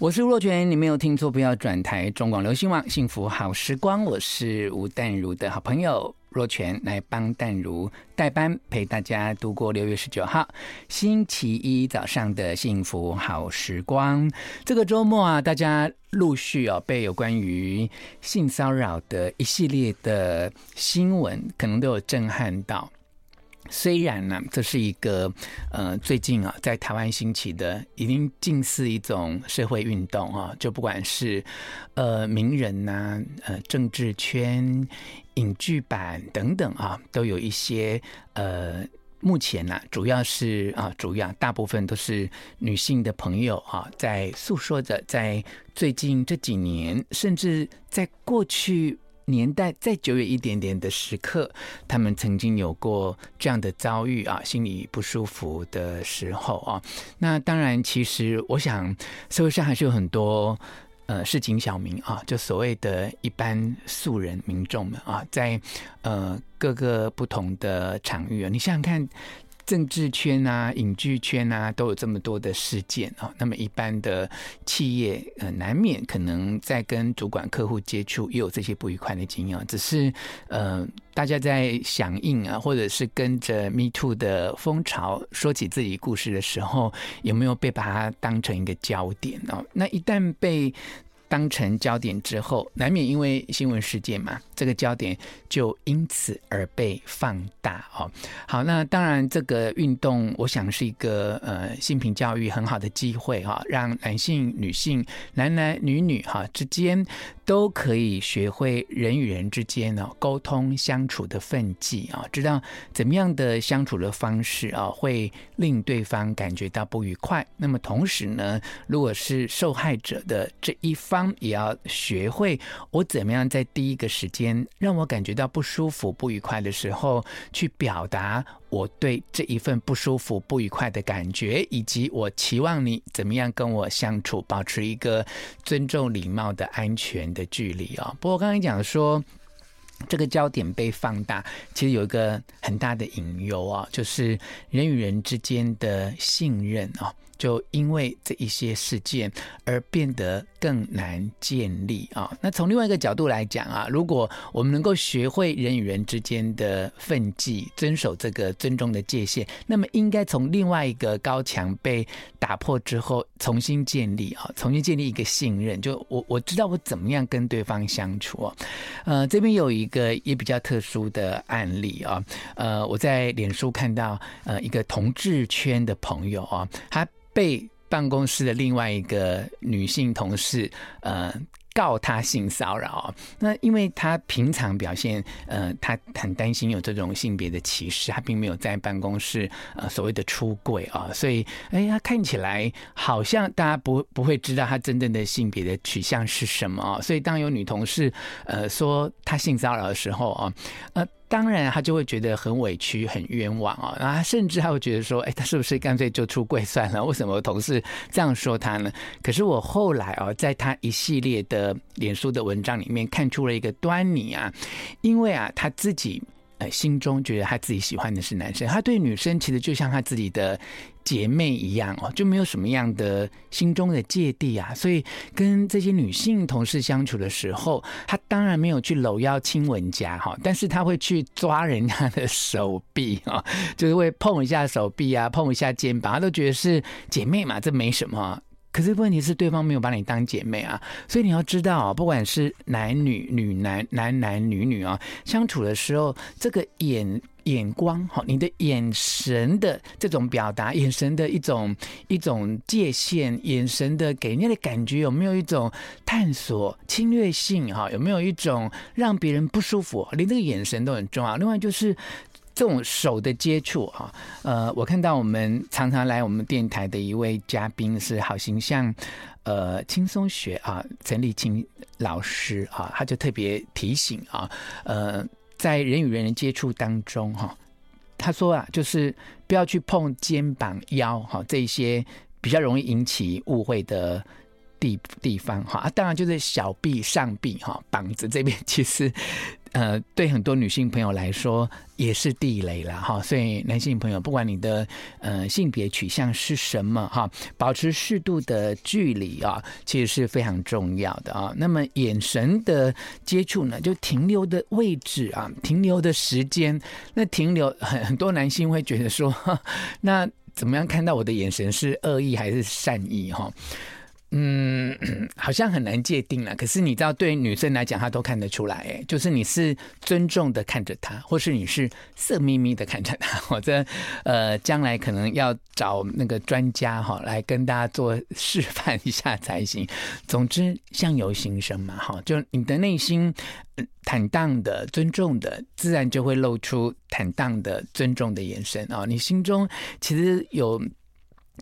我是若权，你没有听错，不要转台。中广流行网幸福好时光，我是吴淡如的好朋友若泉，来帮淡如代班，陪大家度过六月十九号星期一早上的幸福好时光。这个周末啊，大家陆续哦被有关于性骚扰的一系列的新闻，可能都有震撼到。虽然呢，这是一个呃最近啊在台湾兴起的，已经近似一种社会运动啊，就不管是呃名人呐、呃政治圈、影剧版等等啊，都有一些呃目前呢、啊，主要是啊主要大部分都是女性的朋友啊，在诉说着，在最近这几年，甚至在过去。年代再久远一点点的时刻，他们曾经有过这样的遭遇啊，心里不舒服的时候啊。那当然，其实我想，社会上还是有很多呃市井小民啊，就所谓的一般素人民众们啊，在呃各个不同的场域啊，你想想看。政治圈啊，影剧圈啊，都有这么多的事件啊。那么一般的企业，呃，难免可能在跟主管、客户接触，也有这些不愉快的经验。只是，呃，大家在响应啊，或者是跟着 Me Too 的风潮说起自己故事的时候，有没有被把它当成一个焦点哦？那一旦被当成焦点之后，难免因为新闻事件嘛，这个焦点就因此而被放大哦。好，那当然这个运动，我想是一个呃性平教育很好的机会哈，让男性、女性、男男女女哈之间都可以学会人与人之间呢沟通相处的分际啊，知道怎么样的相处的方式啊会令对方感觉到不愉快。那么同时呢，如果是受害者的这一方，也要学会我怎么样在第一个时间让我感觉到不舒服、不愉快的时候，去表达我对这一份不舒服、不愉快的感觉，以及我期望你怎么样跟我相处，保持一个尊重、礼貌的安全的距离啊。不过刚才讲说，这个焦点被放大，其实有一个很大的隐忧啊，就是人与人之间的信任啊。就因为这一些事件而变得更难建立啊。那从另外一个角度来讲啊，如果我们能够学会人与人之间的分际，遵守这个尊重的界限，那么应该从另外一个高墙被打破之后，重新建立啊，重新建立一个信任。就我我知道我怎么样跟对方相处啊。呃，这边有一个也比较特殊的案例啊。呃，我在脸书看到呃一个同志圈的朋友啊，他。被办公室的另外一个女性同事，呃，告他性骚扰。那因为他平常表现，呃，他很担心有这种性别的歧视，他并没有在办公室呃所谓的出柜啊，所以，哎，他看起来好像大家不不会知道他真正的性别的取向是什么啊。所以当有女同事呃说他性骚扰的时候啊，呃。当然，他就会觉得很委屈、很冤枉啊，然后甚至他会觉得说：“哎，他是不是干脆就出柜算了？为什么同事这样说他呢？”可是我后来啊，在他一系列的脸书的文章里面看出了一个端倪啊，因为啊，他自己。呃，心中觉得他自己喜欢的是男生，他对女生其实就像他自己的姐妹一样哦，就没有什么样的心中的芥蒂啊。所以跟这些女性同事相处的时候，他当然没有去搂腰亲吻家哈，但是他会去抓人家的手臂啊，就是会碰一下手臂啊，碰一下肩膀，他都觉得是姐妹嘛，这没什么。可是问题是，对方没有把你当姐妹啊，所以你要知道啊，不管是男女、女男、男男女女啊，相处的时候，这个眼眼光哈，你的眼神的这种表达，眼神的一种一种界限，眼神的给人家的感觉，有没有一种探索侵略性哈？有没有一种让别人不舒服？连这个眼神都很重要。另外就是。这种手的接触啊，呃，我看到我们常常来我们电台的一位嘉宾是好形象，呃，轻松学啊，陈立青老师啊，他就特别提醒啊，呃，在人与人的接触当中哈，他说啊，就是不要去碰肩膀、腰哈这些比较容易引起误会的地地方哈，当然就是小臂、上臂哈，膀子这边 其实。呃，对很多女性朋友来说也是地雷了哈。所以男性朋友，不管你的呃性别取向是什么哈，保持适度的距离啊，其实是非常重要的啊。那么眼神的接触呢，就停留的位置啊，停留的时间，那停留很很多男性会觉得说，那怎么样看到我的眼神是恶意还是善意哈？嗯，好像很难界定了。可是你知道，对女生来讲，她都看得出来。哎，就是你是尊重的看着她，或是你是色眯眯的看着她。或者，呃，将来可能要找那个专家哈来跟大家做示范一下才行。总之，相由心生嘛，哈，就你的内心坦荡的、尊重的，自然就会露出坦荡的、尊重的眼神啊。你心中其实有。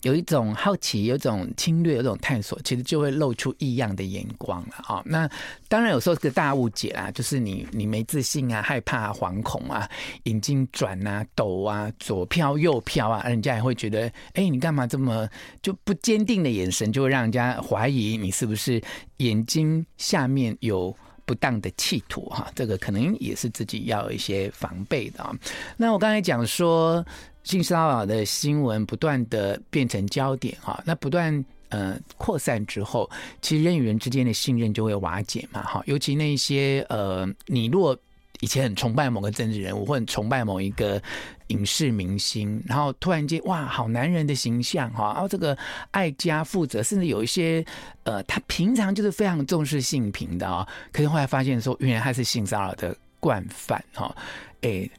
有一种好奇，有一种侵略，有一种探索，其实就会露出异样的眼光了啊！那当然有时候是个大误解啦，就是你你没自信啊，害怕、惶恐啊，眼睛转啊、抖啊，左飘右飘啊，人家也会觉得，哎、你干嘛这么就不坚定的眼神，就会让人家怀疑你是不是眼睛下面有不当的企图哈？这个可能也是自己要一些防备的啊。那我刚才讲说。性骚扰的新闻不断的变成焦点哈，那不断呃扩散之后，其实人与人之间的信任就会瓦解嘛哈。尤其那些呃，你如果以前很崇拜某个政治人物，或很崇拜某一个影视明星，然后突然间哇，好男人的形象哈，然后这个爱家负责，甚至有一些呃，他平常就是非常重视性平的啊，可是后来发现说，原来他是性骚扰的惯犯哈，哎。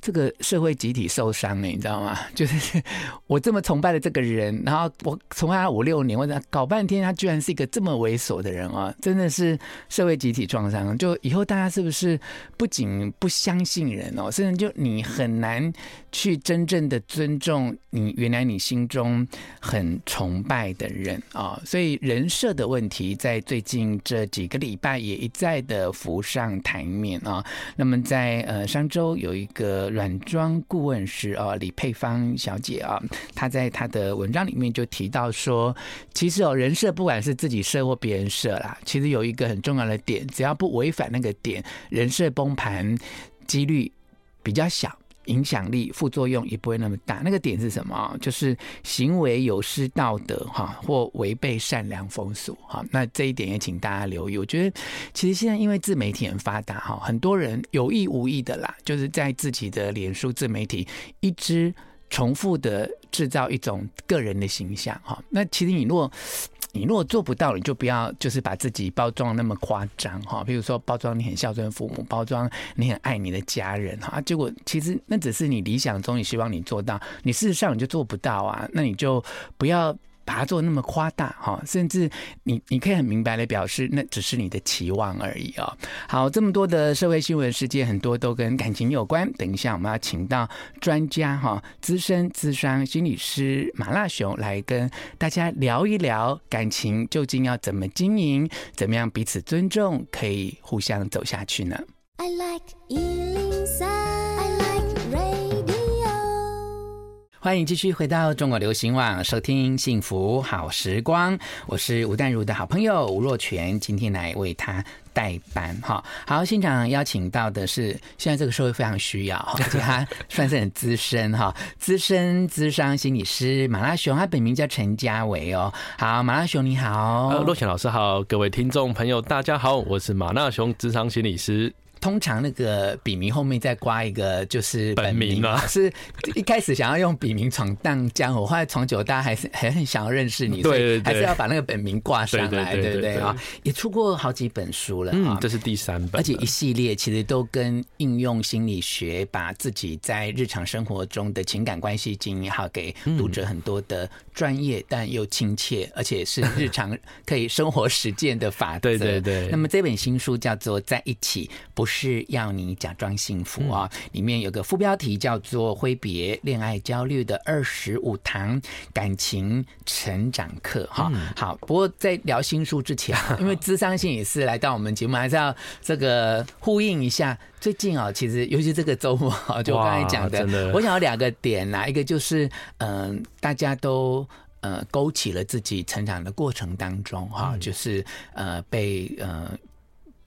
这个社会集体受伤了，你知道吗？就是我这么崇拜的这个人，然后我崇拜他五六年，我搞半天，他居然是一个这么猥琐的人啊！真的是社会集体创伤。就以后大家是不是不仅不相信人哦，甚至就你很难去真正的尊重你原来你心中很崇拜的人啊！所以人设的问题在最近这几个礼拜也一再的浮上台面啊。那么在呃上周有一个。软装顾问师啊，李佩芳小姐啊，她在她的文章里面就提到说，其实哦，人设不管是自己设或别人设啦，其实有一个很重要的点，只要不违反那个点，人设崩盘几率比较小。影响力副作用也不会那么大。那个点是什么？就是行为有失道德哈，或违背善良风俗哈。那这一点也请大家留意。我觉得其实现在因为自媒体很发达哈，很多人有意无意的啦，就是在自己的脸书自媒体一直重复的制造一种个人的形象哈。那其实你如果你如果做不到，你就不要就是把自己包装那么夸张哈。比如说包装你很孝顺父母，包装你很爱你的家人哈。结果其实那只是你理想中你希望你做到，你事实上你就做不到啊。那你就不要。把它做那么夸大哈，甚至你你可以很明白的表示，那只是你的期望而已啊。好，这么多的社会新闻事件，很多都跟感情有关。等一下我们要请到专家哈，资深咨商心理师马辣熊来跟大家聊一聊感情究竟要怎么经营，怎么样彼此尊重，可以互相走下去呢？I like 欢迎继续回到中国流行网，收听幸福好时光。我是吴淡如的好朋友吴若泉，今天来为他代班。哈，好，现场邀请到的是现在这个社会非常需要，而且他算是很资深哈，资深资商心理师马拉熊，他本名叫陈家维哦。好，马拉熊你好，若权老师好，各位听众朋友大家好，我是马拉熊资商心理师。通常那个笔名后面再挂一个就是本名，本名是一开始想要用笔名闯荡江湖，后来闯久大家还是还 很想要认识你，对，还是要把那个本名挂上来，对不对？啊？也出过好几本书了，嗯，这是第三本，而且一系列其实都跟应用心理学，把自己在日常生活中的情感关系经营，好给读者很多的专业但又亲切，而且是日常可以生活实践的法则，对对对。那么这本新书叫做《在一起不是要你假装幸福》啊，里面有个副标题叫做“挥别恋爱焦虑的二十五堂感情成长课”哈。好，不过在聊新书之前，因为智商性也是来到我们节目，还是要这个呼应一下。最近啊，其实尤其这个周末啊，就我刚才讲的，的我想要两个点哪一个就是嗯、呃，大家都呃勾起了自己成长的过程当中哈，就是呃被呃。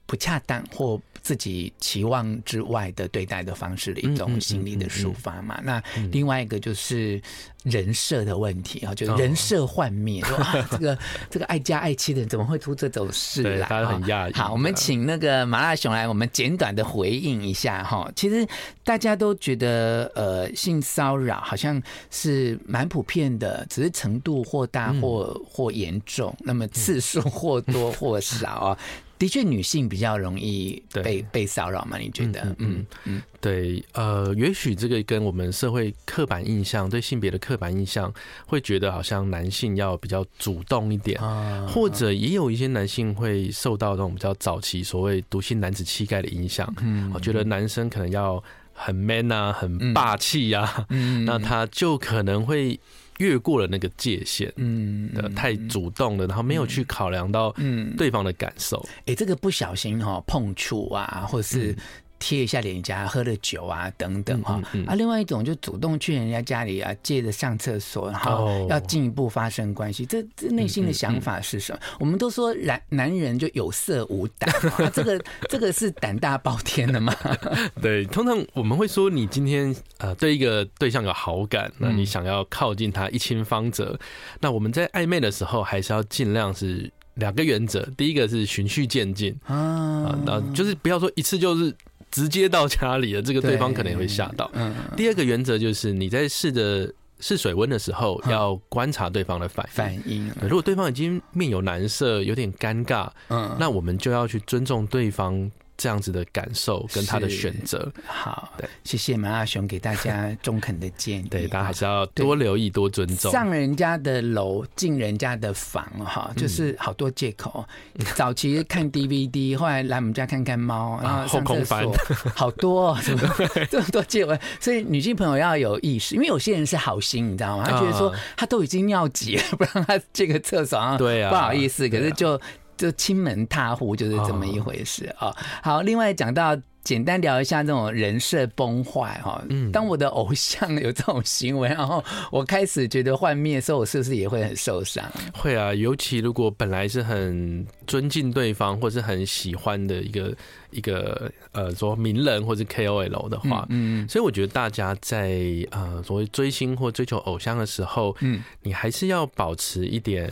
不恰当或自己期望之外的对待的方式的一种心理的抒发嘛。那另外一个就是人设的问题啊，就是人设幻灭，说啊，这个 这个爱家爱妻的人怎么会出这种事来？大家很讶异。好，我们请那个麻辣熊来，我们简短的回应一下哈。其实大家都觉得，呃，性骚扰好像是蛮普遍的，只是程度或大或或严重，那么次数或多或少啊。的确，女性比较容易被被骚扰嘛？你觉得？嗯嗯，嗯对，呃，也许这个跟我们社会刻板印象，对性别的刻板印象，会觉得好像男性要比较主动一点，啊、或者也有一些男性会受到那种比较早期所谓毒性男子气概的影响，嗯，我觉得男生可能要很 man 啊，很霸气啊，嗯，那他就可能会。越过了那个界限，嗯，太主动了，然后没有去考量到嗯。对方的感受，哎、欸，这个不小心哈碰触啊，或是。贴一下脸颊，喝了酒啊，等等哈。嗯嗯嗯、啊，另外一种就主动去人家家里啊，借着上厕所，然后要进一步发生关系。哦、这这内心的想法是什么？我们都说男男人就有色无胆、啊，这个这个是胆大包天的吗？对，通常我们会说，你今天呃对一个对象有好感，那你想要靠近他一亲芳泽，嗯、那我们在暧昧的时候，还是要尽量是两个原则。第一个是循序渐进啊，那就是不要说一次就是。直接到家里了，这个对方可能也会吓到。嗯，第二个原则就是你在试着试水温的时候，要观察对方的反应。反应，如果对方已经面有难色，有点尴尬，嗯，那我们就要去尊重对方。这样子的感受跟他的选择，好，对，谢谢马阿雄给大家中肯的建议。对，大家还是要多留意、多尊重。上人家的楼，进人家的房，哈，就是好多借口。早期看 DVD，后来来我们家看看猫，然后上厕所，好多，这么多借口。所以女性朋友要有意识，因为有些人是好心，你知道吗？他觉得说他都已经尿急了，不让他这个厕所，对啊，不好意思，可是就。就亲门踏户就是这么一回事啊、哦！好，另外讲到简单聊一下这种人设崩坏哈。嗯，当我的偶像有这种行为，然后我开始觉得幻灭的时候，我是不是也会很受伤？会啊，尤其如果本来是很尊敬对方，或是很喜欢的一个一个呃说名人或是 KOL 的话，嗯，所以我觉得大家在呃所谓追星或追求偶像的时候，嗯，你还是要保持一点。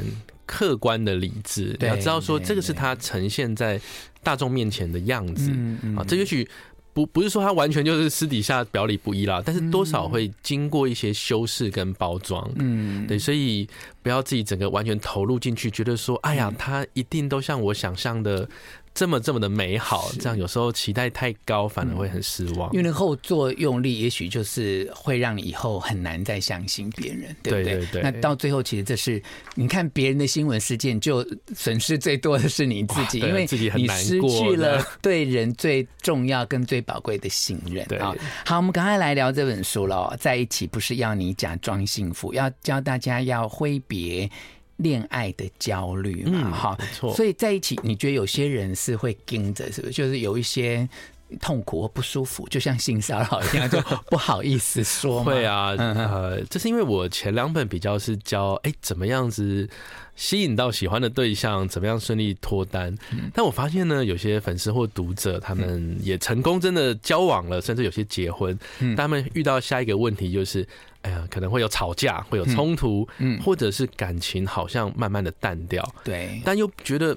客观的理智，你要知道说这个是他呈现在大众面前的样子啊。这也许不不是说他完全就是私底下表里不一啦，但是多少会经过一些修饰跟包装。嗯，对，所以不要自己整个完全投入进去，觉得说，哎呀，他一定都像我想象的。这么这么的美好，这样有时候期待太高，反而会很失望。因为那后作用力，也许就是会让你以后很难再相信别人，对不对？对对对。那到最后，其实这是你看别人的新闻事件，就损失最多的是你自己，因为你失去了对人最重要跟最宝贵的信任啊。好，我们赶快来聊这本书了。在一起不是要你假装幸福，要教大家要挥别。恋爱的焦虑嘛，哈、嗯，没错。所以在一起，你觉得有些人是会跟着，是不是？就是有一些痛苦或不舒服，就像性骚扰一样，就不好意思说。会啊，呃，这是因为我前两本比较是教，哎、欸，怎么样子吸引到喜欢的对象，怎么样顺利脱单。嗯、但我发现呢，有些粉丝或读者，他们也成功真的交往了，甚至有些结婚。嗯，但他们遇到下一个问题就是。哎呀，可能会有吵架，会有冲突，嗯，或者是感情好像慢慢的淡掉，对，但又觉得。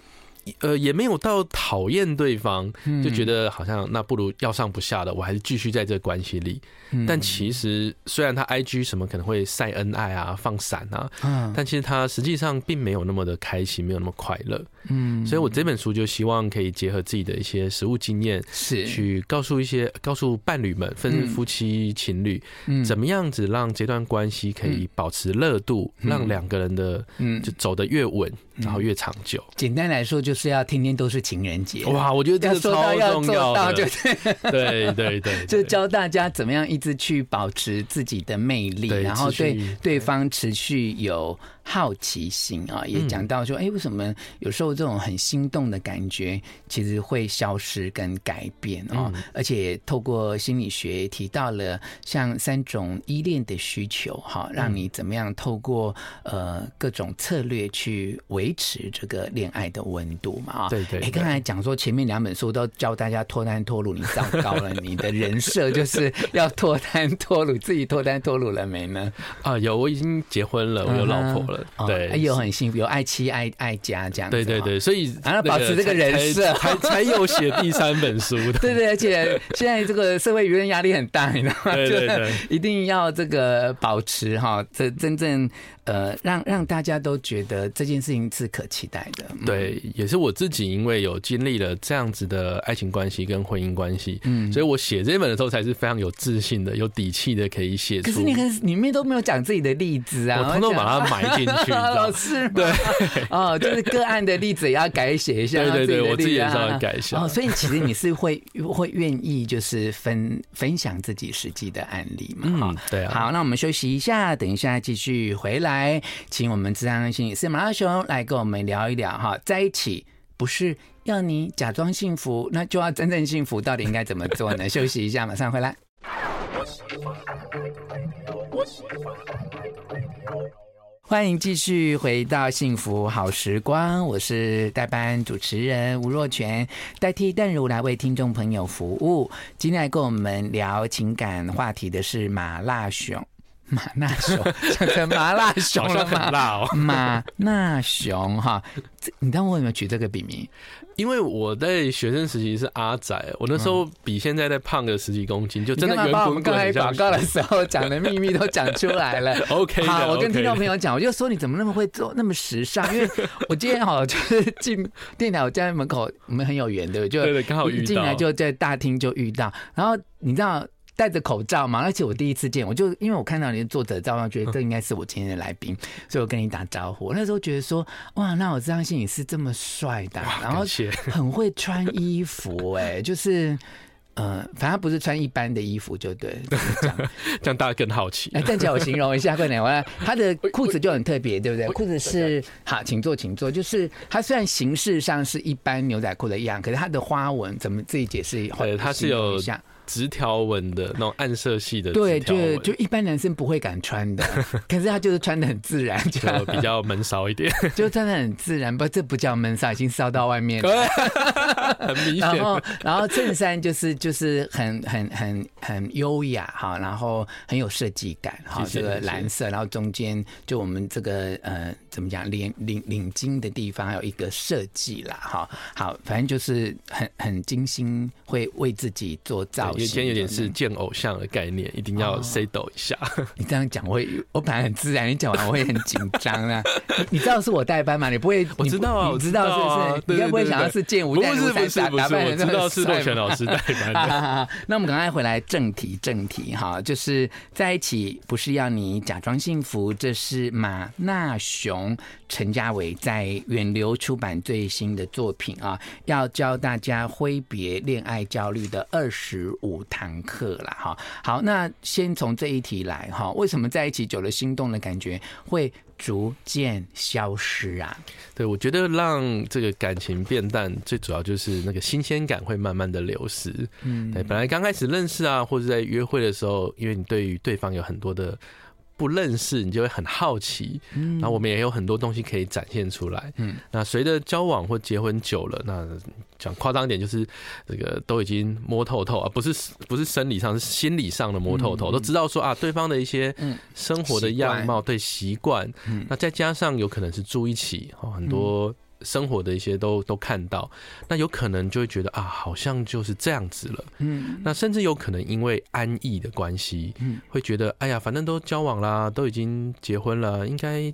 呃，也没有到讨厌对方，就觉得好像那不如要上不下的，我还是继续在这个关系里。但其实虽然他 IG 什么可能会晒恩爱啊、放闪啊，但其实他实际上并没有那么的开心，没有那么快乐。嗯，所以我这本书就希望可以结合自己的一些实物经验，是。去告诉一些告诉伴侣们，分是夫妻情侣，怎么样子让这段关系可以保持热度，让两个人的嗯。就走得越稳，然后越长久。简单来说就。是要天天都是情人节哇！我觉得这个超重要的，就 对对 对，就教大家怎么样一直去保持自己的魅力，然后对对方持续有。好奇心啊，也讲到说，哎，为什么有时候这种很心动的感觉，其实会消失跟改变哦？而且透过心理学提到了像三种依恋的需求，哈，让你怎么样透过呃各种策略去维持这个恋爱的温度嘛啊。对对。哎，刚才讲说前面两本书都教大家脱单脱乳，你糟糕了，你的人设就是要脱单脱乳，自己脱单脱乳了没呢？啊，有，我已经结婚了，我有老婆了，对，有很幸福，有爱妻爱爱家这样子。对对对，所以然后保持这个人设，才才有写第三本书的。对对，而且现在这个社会舆论压力很大，你知道吗？对对对，一定要这个保持哈，这真正。呃，让让大家都觉得这件事情是可期待的。对，也是我自己，因为有经历了这样子的爱情关系跟婚姻关系，嗯，所以我写这本的时候才是非常有自信的、有底气的，可以写出。可是你看里面都没有讲自己的例子啊，我通通把它埋进去。老师，对，哦，就是个案的例子也要改写一下。对对对，我自己也稍微改一下。哦，所以其实你是会会愿意就是分分享自己实际的案例嘛？嗯，对啊。好，那我们休息一下，等一下继续回来。来，请我们咨商心理师马拉松来跟我们聊一聊哈，在一起不是要你假装幸福，那就要真正幸福，到底应该怎么做呢？休息一下，马上回来。欢迎继续回到幸福好时光，我是代班主持人吴若权，代替淡如来为听众朋友服务。今天来跟我们聊情感话题的是马辣熊。马纳熊，讲成麻辣熊了麻？辣哦，马纳熊哈，你知道我有没有取这个笔名？因为我在学生时期是阿仔，我那时候比现在再胖个十几公斤，就真的圆滚滚。把我们刚才广告的时候讲的秘密都讲出来了。OK，好，我跟听众朋友讲，我就说你怎么那么会做，那么时尚？因为我今天好就是进电脑，我家门口我们很有缘对不对对，刚好遇到，进来就在大厅就遇到，然后你知道。戴着口罩嘛，而且我第一次见，我就因为我看到你的作者照片，觉得这应该是我今天的来宾，所以我跟你打招呼。我那时候觉得说，哇，那我相信你是这么帅的，然后很会穿衣服，哎，就是，呃，反正不是穿一般的衣服，就对，这样，这样大家更好奇。哎，站起来我形容一下，快点，我 他的裤子就很特别，对不对？裤子是好，请坐，请坐。就是它虽然形式上是一般牛仔裤的一样，可是它的花纹怎么自己解释一下？对，它是有像。直条纹的那种暗色系的，对，就就一般男生不会敢穿的，可是他就是穿的很自然，就比较闷骚一点，就穿的很自然，不，这不叫闷骚，已经骚到外面了，很明显。然后，然后衬衫就是就是很很很很优雅哈，然后很有设计感哈，这个蓝色，然后中间就我们这个呃怎么讲领领领巾的地方还有一个设计啦哈，好，反正就是很很精心会为自己做造。今天有点是见偶像的概念，一定要 say 抖一下。哦、你这样讲，我会我本来很自然，你讲完我会很紧张啊。你知道是我代班吗？你不会？我知道啊，我知道是不是？你该不会想要是见吴淡如才打扮的？我知道是若权老师代班的。好好好，那我们赶快回来正题，正题哈，就是在一起不是要你假装幸福。这是马纳雄陈家伟在远流出版最新的作品啊，要教大家挥别恋爱焦虑的二十五堂课啦哈。好，那先从这一题来哈，为什么在一起久了心动的感觉会逐渐消失啊？对，我觉得让这个感情变淡，最主要就是那个新鲜感会慢慢的流失。嗯，对，本来刚开始认识啊，或者在约会的时候，因为你对于对方有很多的。不认识你就会很好奇，嗯，然后我们也有很多东西可以展现出来，嗯，那随着交往或结婚久了，那讲夸张点就是这个都已经摸透透啊，不是不是生理上，是心理上的摸透透，都知道说啊，对方的一些生活的样貌、对习惯，那再加上有可能是住一起，很多。生活的一些都都看到，那有可能就会觉得啊，好像就是这样子了。嗯，那甚至有可能因为安逸的关系，嗯，会觉得哎呀，反正都交往啦，都已经结婚了，应该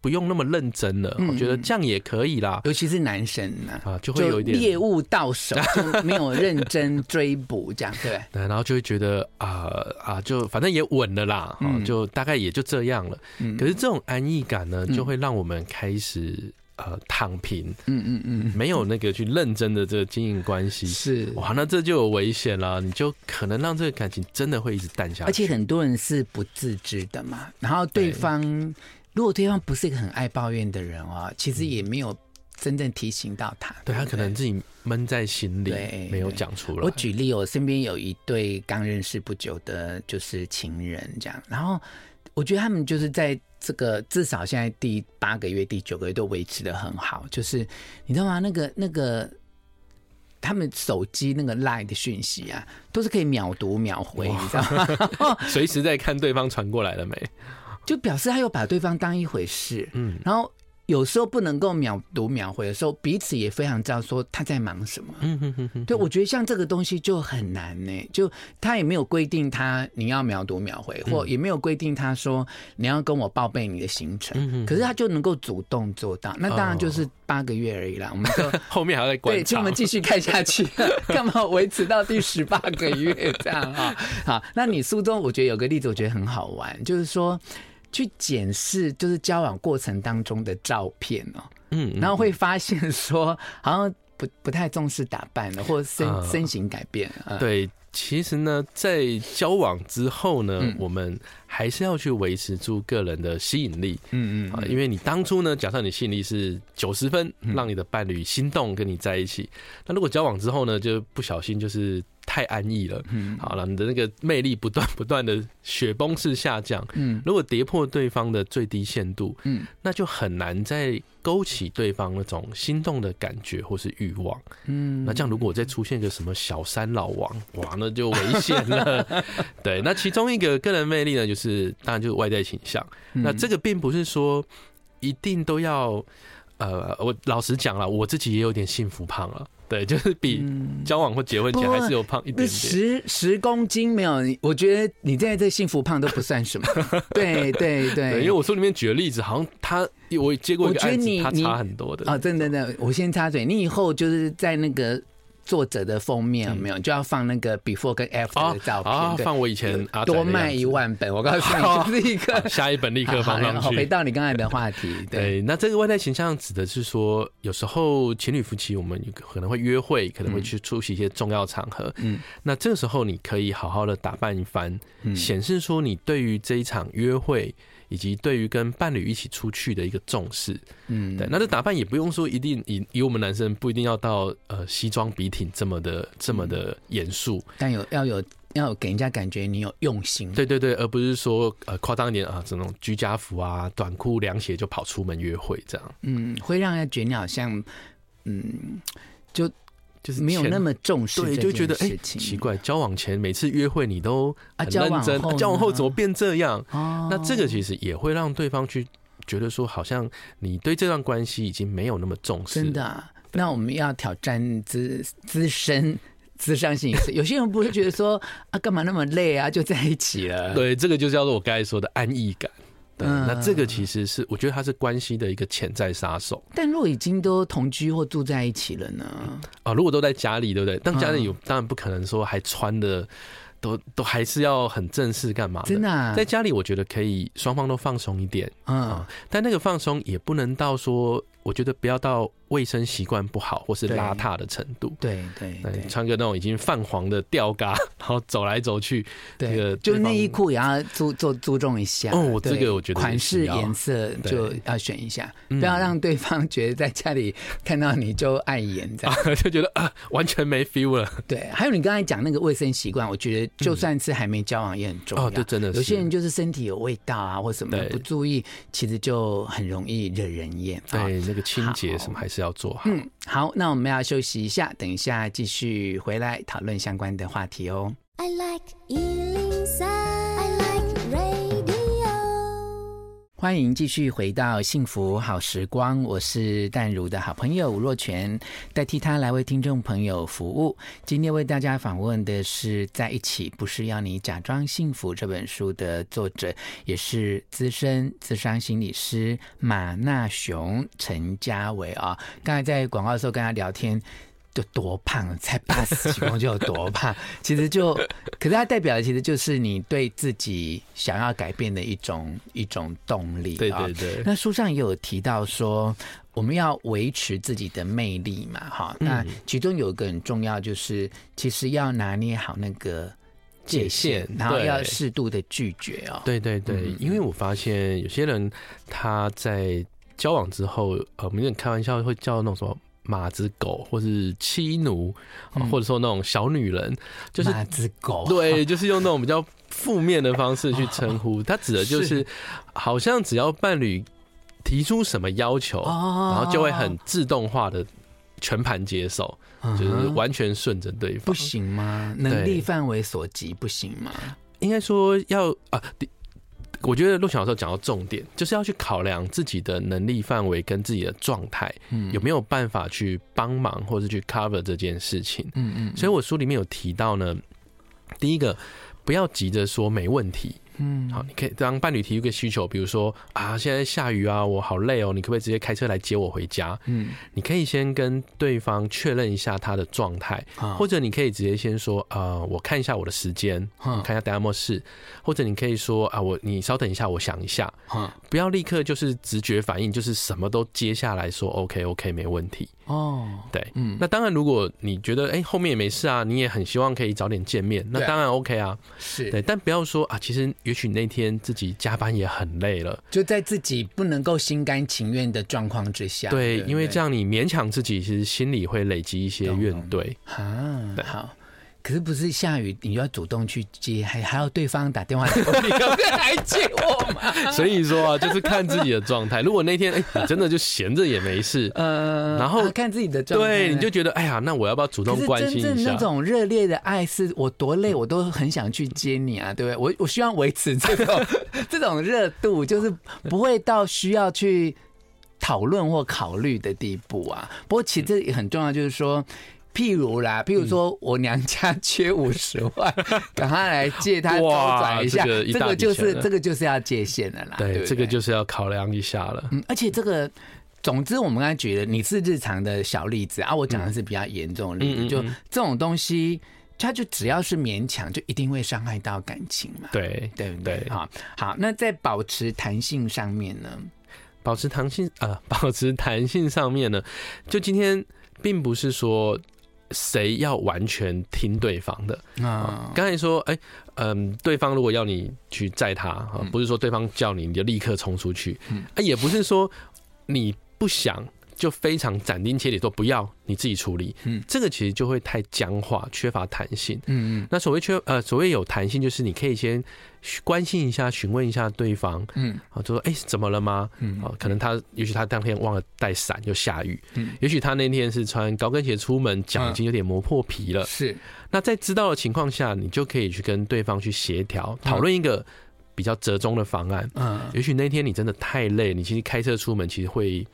不用那么认真了。我觉得这样也可以啦，尤其是男生呢，啊，就会有一点猎物到手，就没有认真追捕，这样对。对，然后就会觉得啊啊，就反正也稳了啦，就大概也就这样了。可是这种安逸感呢，就会让我们开始。呃，躺平，嗯嗯嗯，没有那个去认真的这个经营关系，是哇，那这就有危险了，你就可能让这个感情真的会一直淡下去。而且很多人是不自知的嘛，然后对方对如果对方不是一个很爱抱怨的人啊，其实也没有真正提醒到他，对，对他可能自己闷在心里，没有讲出来。我举例，我身边有一对刚认识不久的，就是情人这样，然后我觉得他们就是在。这个至少现在第八个月、第九个月都维持的很好，就是你知道吗？那个那个他们手机那个 LINE 的讯息啊，都是可以秒读秒回，你知道吗？随时在看对方传过来了没，就表示他又把对方当一回事。嗯，然后。有时候不能够秒读秒回的时候，彼此也非常知道说他在忙什么。嗯嗯嗯嗯。对，我觉得像这个东西就很难呢，就他也没有规定他你要秒读秒回，或也没有规定他说你要跟我报备你的行程。可是他就能够主动做到，那当然就是八个月而已啦。我们就 后面还要再观察。对，请我们继续看下去，干嘛维持到第十八个月这样啊？好，那你书中我觉得有个例子，我觉得很好玩，就是说。去检视就是交往过程当中的照片哦，嗯，然后会发现说好像不不太重视打扮了，或者身身形改变。对，其实呢，在交往之后呢，我们还是要去维持住个人的吸引力。嗯嗯啊，因为你当初呢，假设你吸引力是九十分，让你的伴侣心动跟你在一起，那如果交往之后呢，就不小心就是。太安逸了，嗯，好了，你的那个魅力不断不断的雪崩式下降，嗯，如果跌破对方的最低限度，嗯，那就很难再勾起对方那种心动的感觉或是欲望，嗯，那这样如果再出现个什么小三老王，哇，那就危险了，对，那其中一个个人魅力呢，就是当然就是外在倾向，那这个并不是说一定都要，呃，我老实讲了，我自己也有点幸福胖了。对，就是比交往或结婚前还是有胖一点点，十十公斤没有。我觉得你现在这幸福胖都不算什么。对对对，因为我书里面举的例子，好像他我接过一个案子，他差很多的。啊，真的真的，我先插嘴，你以后就是在那个。作者的封面有没有？就要放那个 before 跟 after 的照片？放我以前多卖一万本，我告诉你，立刻下一本立刻放上去。回到你刚才的话题，对，那这个外在形象指的是说，有时候情侣夫妻我们可能会约会，可能会去出席一些重要场合，嗯，那这个时候你可以好好的打扮一番，显示说你对于这一场约会。以及对于跟伴侣一起出去的一个重视，嗯，对，那这打扮也不用说一定以以我们男生不一定要到呃西装笔挺这么的这么的严肃，但有要有要有给人家感觉你有用心，对对对，而不是说呃夸张一点啊这种居家服啊短裤凉鞋就跑出门约会这样，嗯，会让人家觉得你好像嗯就。就是没有那么重视，对，就觉得哎、欸，奇怪，交往前每次约会你都很认真，啊交，往后怎么变这样？哦，那这个其实也会让对方去觉得说，好像你对这段关系已经没有那么重视。真的，啊，那我们要挑战资资深咨商心理师，有些人不会觉得说啊，干嘛那么累啊，就在一起了？对，这个就叫做我刚才说的安逸感。嗯，那这个其实是我觉得它是关系的一个潜在杀手。但如果已经都同居或住在一起了呢？啊，如果都在家里，对不对？但家里有，当然不可能说还穿的都都还是要很正式干嘛？真的啊，在家里，我觉得可以双方都放松一点。嗯，但那个放松也不能到说。我觉得不要到卫生习惯不好或是邋遢的程度。对对对，穿个那种已经泛黄的吊嘎，然后走来走去，对，这个就内衣裤也要注注注重一下。哦，这个我觉得款式颜色就要选一下，不要让对方觉得在家里看到你就碍眼，这样 就觉得啊完全没 feel 了。对，还有你刚才讲那个卫生习惯，我觉得就算是还没交往也很重要。哦，这真的是。有些人就是身体有味道啊，或什么不注意，其实就很容易惹人厌。对。那个清洁什么还是要做好。嗯，好，那我们要休息一下，等一下继续回来讨论相关的话题哦。I like 欢迎继续回到幸福好时光，我是淡如的好朋友吴若泉，代替他来为听众朋友服务。今天为大家访问的是《在一起不是要你假装幸福》这本书的作者，也是资深咨商心理师马纳雄陈家维啊。刚才在广告的时候跟他聊天。就多胖，才八十几公斤就有多胖？其实就，可是它代表的其实就是你对自己想要改变的一种一种动力。对对对。那书上也有提到说，我们要维持自己的魅力嘛，哈。那其中有一个很重要，就是其实要拿捏好那个界限，然后要适度的拒绝哦。对对对，因为我发现有些人他在交往之后，呃，我们有点开玩笑会叫那种什么。马子狗，或是妻奴，嗯、或者说那种小女人，就是马子狗，对，就是用那种比较负面的方式去称呼。它指的就是，好像只要伴侣提出什么要求，然后就会很自动化的全盘接受，就是完全顺着对方。不行吗？能力范围所及，不行吗？应该说要啊。我觉得陆小时候讲到重点，就是要去考量自己的能力范围跟自己的状态，有没有办法去帮忙或者去 cover 这件事情。嗯嗯。所以我书里面有提到呢，第一个不要急着说没问题。嗯，好，你可以当伴侣提一个需求，比如说啊，现在下雨啊，我好累哦，你可不可以直接开车来接我回家？嗯，你可以先跟对方确认一下他的状态，或者你可以直接先说啊，我看一下我的时间，看一下等下有没事，或者你可以说啊，我你稍等一下，我想一下，不要立刻就是直觉反应，就是什么都接下来说 OK OK 没问题。哦，对，嗯，那当然，如果你觉得哎、欸、后面也没事啊，你也很希望可以早点见面，那当然 OK 啊，是。对，但不要说啊，其实也许那天自己加班也很累了，就在自己不能够心甘情愿的状况之下，对，对，因为这样你勉强自己，其实心里会累积一些怨怼。啊，好。可是不是下雨，你就要主动去接，还还要对方打电话来接我吗？所以说啊，就是看自己的状态。如果那天哎、欸，你真的就闲着也没事，呃，然后看自己的状态，对，你就觉得哎呀，那我要不要主动关心一下？真正那种热烈的爱，是我多累，我都很想去接你啊，对不对？我我希望维持这种 这种热度，就是不会到需要去讨论或考虑的地步啊。不过其实也很重要，就是说。譬如啦，譬如说我娘家缺五十万，赶快来借他周转一下，这个就是这个就是要界限的啦。对，这个就是要考量一下了。嗯，而且这个，总之我们刚才觉得你是日常的小例子啊，我讲的是比较严重的例子，就这种东西，它就只要是勉强，就一定会伤害到感情嘛。对，对不对？好，好，那在保持弹性上面呢？保持弹性啊，保持弹性上面呢，就今天并不是说。谁要完全听对方的啊？刚才说，哎，嗯，对方如果要你去载他啊，不是说对方叫你你就立刻冲出去，啊，也不是说你不想。就非常斩钉截铁说不要，你自己处理。嗯，这个其实就会太僵化，缺乏弹性。嗯嗯。那所谓缺呃，所谓有弹性，就是你可以先关心一下，询问一下对方。嗯。啊，就说哎，怎么了吗？嗯。啊，可能他也许他当天忘了带伞，又下雨。嗯。也许他那天是穿高跟鞋出门，脚已经有点磨破皮了。是。那在知道的情况下，你就可以去跟对方去协调，讨论一个比较折中的方案。嗯。也许那天你真的太累，你其实开车出门其实会。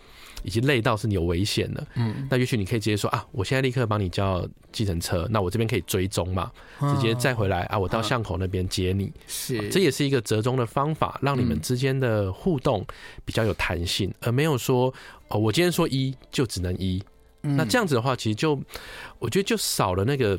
已经累到是你有危险了，嗯，那也许你可以直接说啊，我现在立刻帮你叫计程车，那我这边可以追踪嘛，直接再回来啊，我到巷口那边接你，是，这也是一个折中的方法，让你们之间的互动比较有弹性，而没有说哦，我今天说一就只能一，那这样子的话，其实就我觉得就少了那个。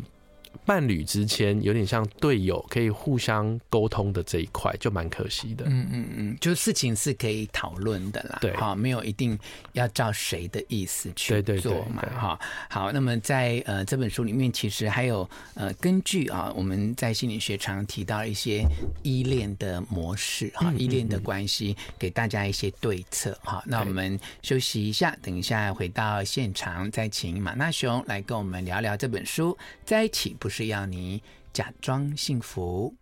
伴侣之间有点像队友，可以互相沟通的这一块，就蛮可惜的。嗯嗯嗯，就事情是可以讨论的啦。对，好，没有一定要照谁的意思去做嘛。哈，好，那么在呃这本书里面，其实还有呃根据啊，我们在心理学常提到一些依恋的模式哈，依恋的关系，给大家一些对策哈。那我们休息一下，等一下回到现场，再请马纳雄来跟我们聊聊这本书，在一起。不不是要你假装幸福。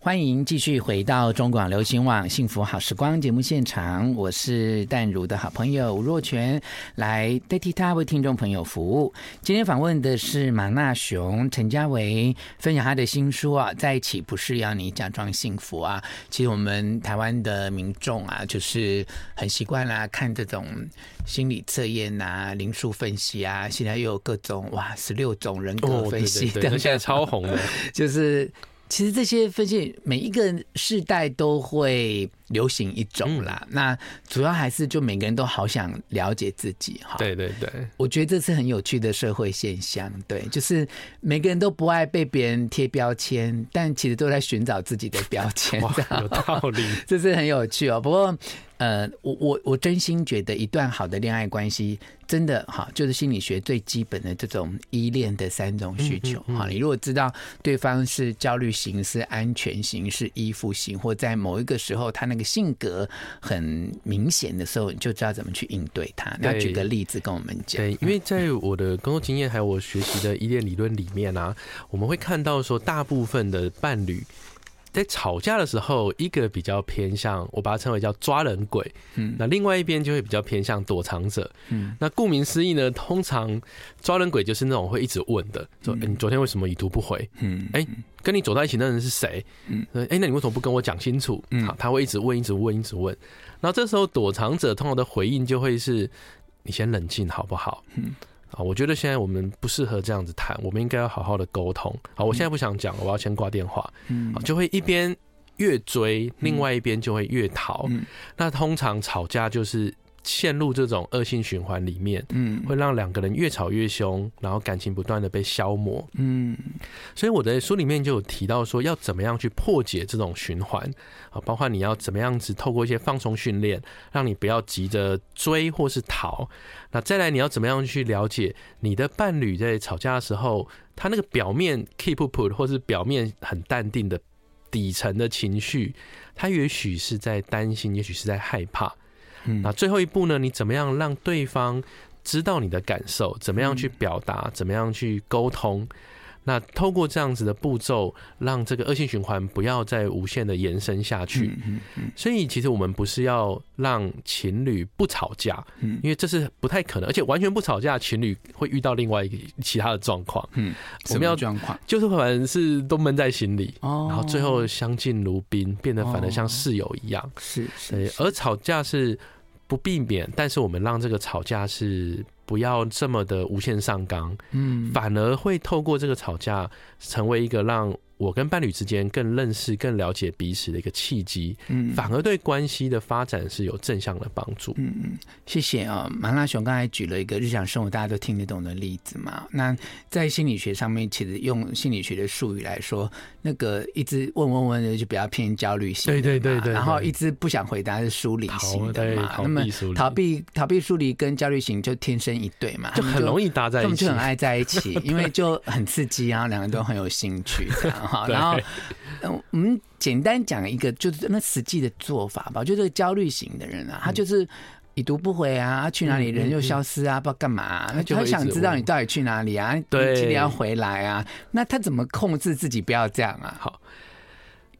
欢迎继续回到中广流行网《幸福好时光》节目现场，我是淡如的好朋友吴若泉，来代替他为听众朋友服务。今天访问的是马纳雄陈家维，分享他的新书啊，在一起不是要你假装幸福啊。其实我们台湾的民众啊，就是很习惯啦，看这种心理测验啊、灵数分析啊，现在又有各种哇，十六种人格分析现在超红的，就是。其实这些分析，每一个世代都会流行一种啦。嗯、那主要还是就每个人都好想了解自己哈。对对对，我觉得这是很有趣的社会现象。对，就是每个人都不爱被别人贴标签，但其实都在寻找自己的标签。哇，有道理，这是很有趣哦。不过。呃，我我我真心觉得一段好的恋爱关系，真的哈，就是心理学最基本的这种依恋的三种需求哈。你如果知道对方是焦虑型、是安全型、是依附型，或在某一个时候他那个性格很明显的时候，你就知道怎么去应对他。那举个例子跟我们讲。对，因为在我的工作经验还有我学习的依恋理论里面啊，我们会看到说，大部分的伴侣。在吵架的时候，一个比较偏向，我把它称为叫抓人鬼，嗯，那另外一边就会比较偏向躲藏者，嗯，那顾名思义呢，通常抓人鬼就是那种会一直问的，说、欸、你昨天为什么已读不回？嗯，哎、欸，跟你走在一起那人是谁？嗯，哎、欸，那你为什么不跟我讲清楚？嗯，好，他会一直问，一直问，一直问，然后这时候躲藏者通常的回应就会是，你先冷静好不好？嗯。啊，我觉得现在我们不适合这样子谈，我们应该要好好的沟通。好，我现在不想讲了，我要先挂电话。嗯，就会一边越追，另外一边就会越逃。嗯，那通常吵架就是。陷入这种恶性循环里面，嗯，会让两个人越吵越凶，然后感情不断的被消磨，嗯，所以我的书里面就有提到说，要怎么样去破解这种循环啊，包括你要怎么样子透过一些放松训练，让你不要急着追或是逃，那再来你要怎么样去了解你的伴侣在吵架的时候，他那个表面 keep put 或是表面很淡定的底层的情绪，他也许是在担心，也许是在害怕。那最后一步呢？你怎么样让对方知道你的感受？怎么样去表达？怎么样去沟通？那透过这样子的步骤，让这个恶性循环不要再无限的延伸下去。所以，其实我们不是要让情侣不吵架，因为这是不太可能，而且完全不吵架，情侣会遇到另外一个其他的状况。嗯，什么样状况？就是反正是都闷在心里，然后最后相敬如宾，变得反而像室友一样。是，是，而吵架是。不避免，但是我们让这个吵架是不要这么的无限上纲，嗯，反而会透过这个吵架成为一个让。我跟伴侣之间更认识、更了解彼此的一个契机，嗯，反而对关系的发展是有正向的帮助。嗯嗯，谢谢啊，麻辣熊刚才举了一个日常生活大家都听得懂的例子嘛。那在心理学上面，其实用心理学的术语来说，那个一直问问问的就比较偏焦虑型，对对对对，然后一直不想回答是疏离型的嘛。那么逃避逃避疏离跟焦虑型就天生一对嘛，就很容易搭在一起，他们就很爱在一起，因为就很刺激，然后两个人都很有兴趣这样。好，然后，嗯，我们简单讲一个，就是那实际的做法吧。就这个焦虑型的人啊，他就是已读不回啊，去哪里人又消失啊，不知道干嘛啊，他就会想知道你到底去哪里啊，你几点要回来啊？那他怎么控制自己不要这样啊？好。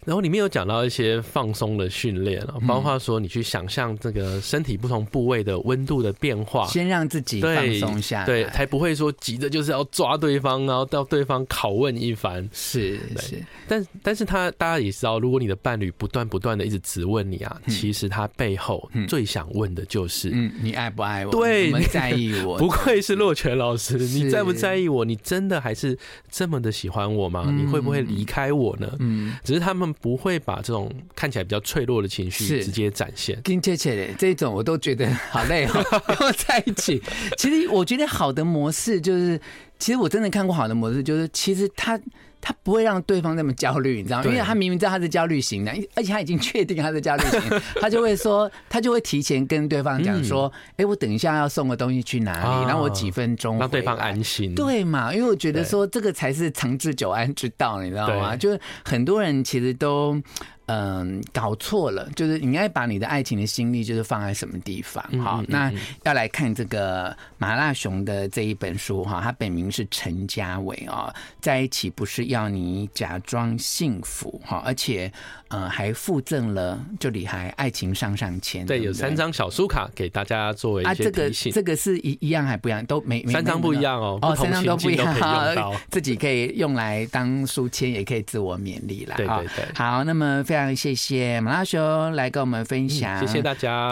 然后里面有讲到一些放松的训练，包括说你去想象这个身体不同部位的温度的变化，先让自己放松下来，对，才不会说急着就是要抓对方，然后到对方拷问一番。是是，但但是他大家也知道，如果你的伴侣不断不断的一直质问你啊，其实他背后最想问的就是，嗯，你爱不爱我？对，你在意我？不愧是洛泉老师，你在不在意我？你真的还是这么的喜欢我吗？你会不会离开我呢？嗯，只是他们。不会把这种看起来比较脆弱的情绪直接展现，跟切切的这种我都觉得好累哦，跟我在一起。其实我觉得好的模式就是，其实我真的看过好的模式，就是其实他他不会让对方那么焦虑，你知道吗？因为他明明知道他是焦虑型的，而且他已经确定他是焦虑型，他就会说，他就会提前跟对方讲说，哎，我等一下要送个东西去哪里，然后我几分钟让对方安心，对嘛？因为我觉得说这个才是长治久安之道，你知道吗？就是很多人其实都。嗯，搞错了，就是你应该把你的爱情的心力就是放在什么地方？好，那要来看这个麻辣熊的这一本书哈，他本名是陈家伟啊，在一起不是要你假装幸福哈，而且呃还附赠了就里还爱情上上签，对，有三张小书卡给大家作为。啊，这个这个是一一样还不一样？都没三张不一样哦，哦，三张都不一样，自己可以用来当书签，也可以自我勉励啦。对对对，好，那么非常。非常谢谢马拉熊来跟我们分享，谢谢大家。